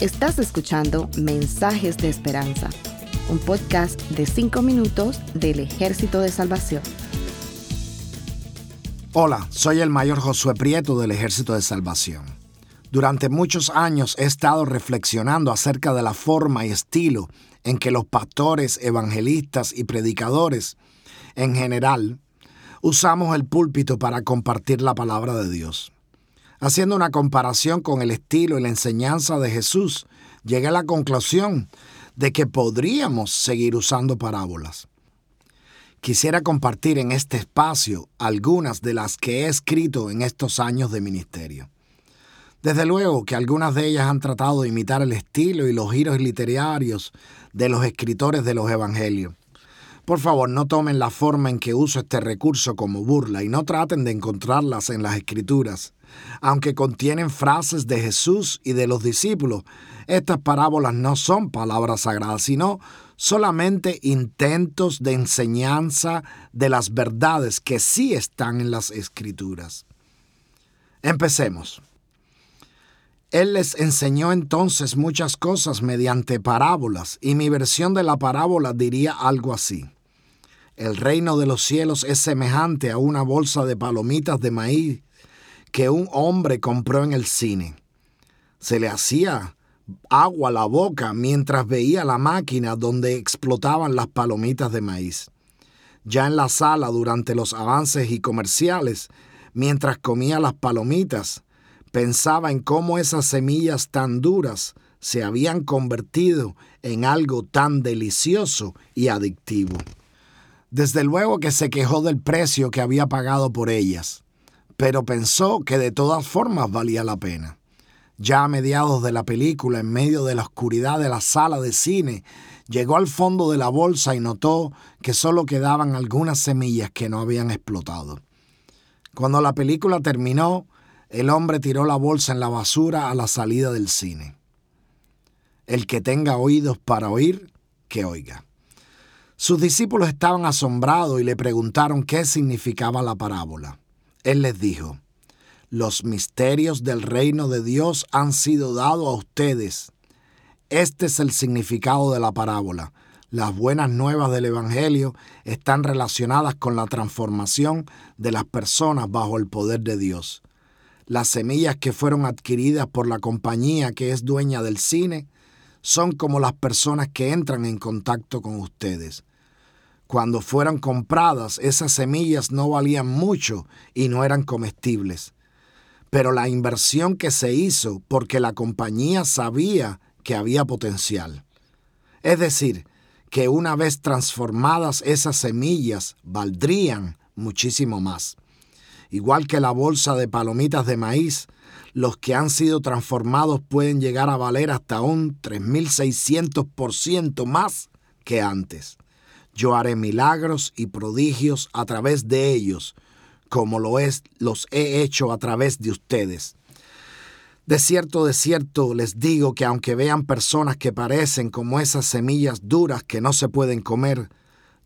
Estás escuchando Mensajes de Esperanza, un podcast de 5 minutos del Ejército de Salvación. Hola, soy el mayor Josué Prieto del Ejército de Salvación. Durante muchos años he estado reflexionando acerca de la forma y estilo en que los pastores, evangelistas y predicadores, en general, usamos el púlpito para compartir la palabra de Dios. Haciendo una comparación con el estilo y la enseñanza de Jesús, llegué a la conclusión de que podríamos seguir usando parábolas. Quisiera compartir en este espacio algunas de las que he escrito en estos años de ministerio. Desde luego que algunas de ellas han tratado de imitar el estilo y los giros literarios de los escritores de los evangelios. Por favor, no tomen la forma en que uso este recurso como burla y no traten de encontrarlas en las escrituras. Aunque contienen frases de Jesús y de los discípulos, estas parábolas no son palabras sagradas, sino solamente intentos de enseñanza de las verdades que sí están en las escrituras. Empecemos. Él les enseñó entonces muchas cosas mediante parábolas, y mi versión de la parábola diría algo así. El reino de los cielos es semejante a una bolsa de palomitas de maíz que un hombre compró en el cine. Se le hacía agua a la boca mientras veía la máquina donde explotaban las palomitas de maíz. Ya en la sala durante los avances y comerciales, mientras comía las palomitas, pensaba en cómo esas semillas tan duras se habían convertido en algo tan delicioso y adictivo. Desde luego que se quejó del precio que había pagado por ellas, pero pensó que de todas formas valía la pena. Ya a mediados de la película, en medio de la oscuridad de la sala de cine, llegó al fondo de la bolsa y notó que solo quedaban algunas semillas que no habían explotado. Cuando la película terminó, el hombre tiró la bolsa en la basura a la salida del cine. El que tenga oídos para oír, que oiga. Sus discípulos estaban asombrados y le preguntaron qué significaba la parábola. Él les dijo, los misterios del reino de Dios han sido dados a ustedes. Este es el significado de la parábola. Las buenas nuevas del Evangelio están relacionadas con la transformación de las personas bajo el poder de Dios. Las semillas que fueron adquiridas por la compañía que es dueña del cine son como las personas que entran en contacto con ustedes. Cuando fueron compradas, esas semillas no valían mucho y no eran comestibles. Pero la inversión que se hizo porque la compañía sabía que había potencial. Es decir, que una vez transformadas esas semillas valdrían muchísimo más. Igual que la bolsa de palomitas de maíz, los que han sido transformados pueden llegar a valer hasta un 3.600% más que antes. Yo haré milagros y prodigios a través de ellos, como lo los he hecho a través de ustedes. De cierto, de cierto les digo que aunque vean personas que parecen como esas semillas duras que no se pueden comer,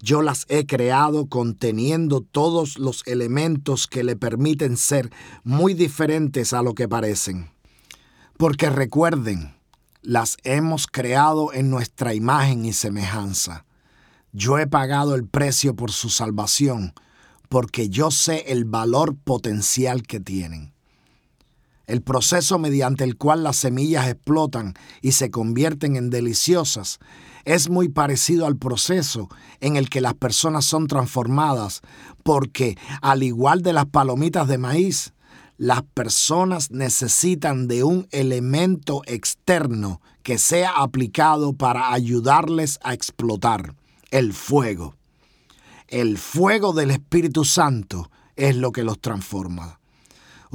yo las he creado conteniendo todos los elementos que le permiten ser muy diferentes a lo que parecen. Porque recuerden, las hemos creado en nuestra imagen y semejanza. Yo he pagado el precio por su salvación, porque yo sé el valor potencial que tienen. El proceso mediante el cual las semillas explotan y se convierten en deliciosas es muy parecido al proceso en el que las personas son transformadas, porque al igual de las palomitas de maíz, las personas necesitan de un elemento externo que sea aplicado para ayudarles a explotar, el fuego. El fuego del Espíritu Santo es lo que los transforma.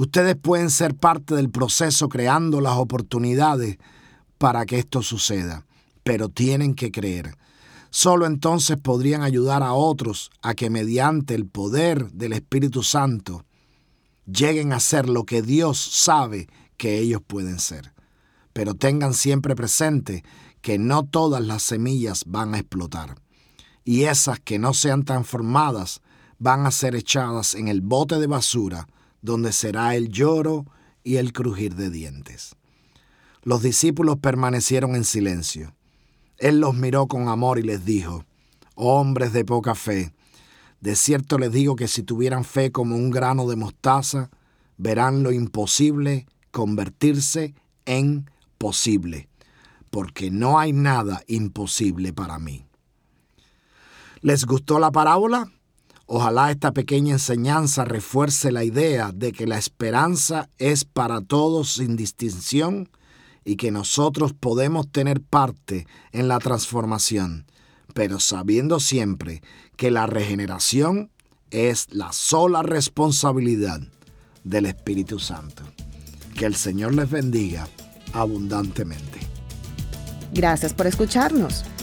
Ustedes pueden ser parte del proceso creando las oportunidades para que esto suceda pero tienen que creer. Solo entonces podrían ayudar a otros a que mediante el poder del Espíritu Santo lleguen a ser lo que Dios sabe que ellos pueden ser. Pero tengan siempre presente que no todas las semillas van a explotar. Y esas que no sean transformadas van a ser echadas en el bote de basura, donde será el lloro y el crujir de dientes. Los discípulos permanecieron en silencio. Él los miró con amor y les dijo, hombres de poca fe, de cierto les digo que si tuvieran fe como un grano de mostaza, verán lo imposible convertirse en posible, porque no hay nada imposible para mí. ¿Les gustó la parábola? Ojalá esta pequeña enseñanza refuerce la idea de que la esperanza es para todos sin distinción y que nosotros podemos tener parte en la transformación, pero sabiendo siempre que la regeneración es la sola responsabilidad del Espíritu Santo. Que el Señor les bendiga abundantemente. Gracias por escucharnos.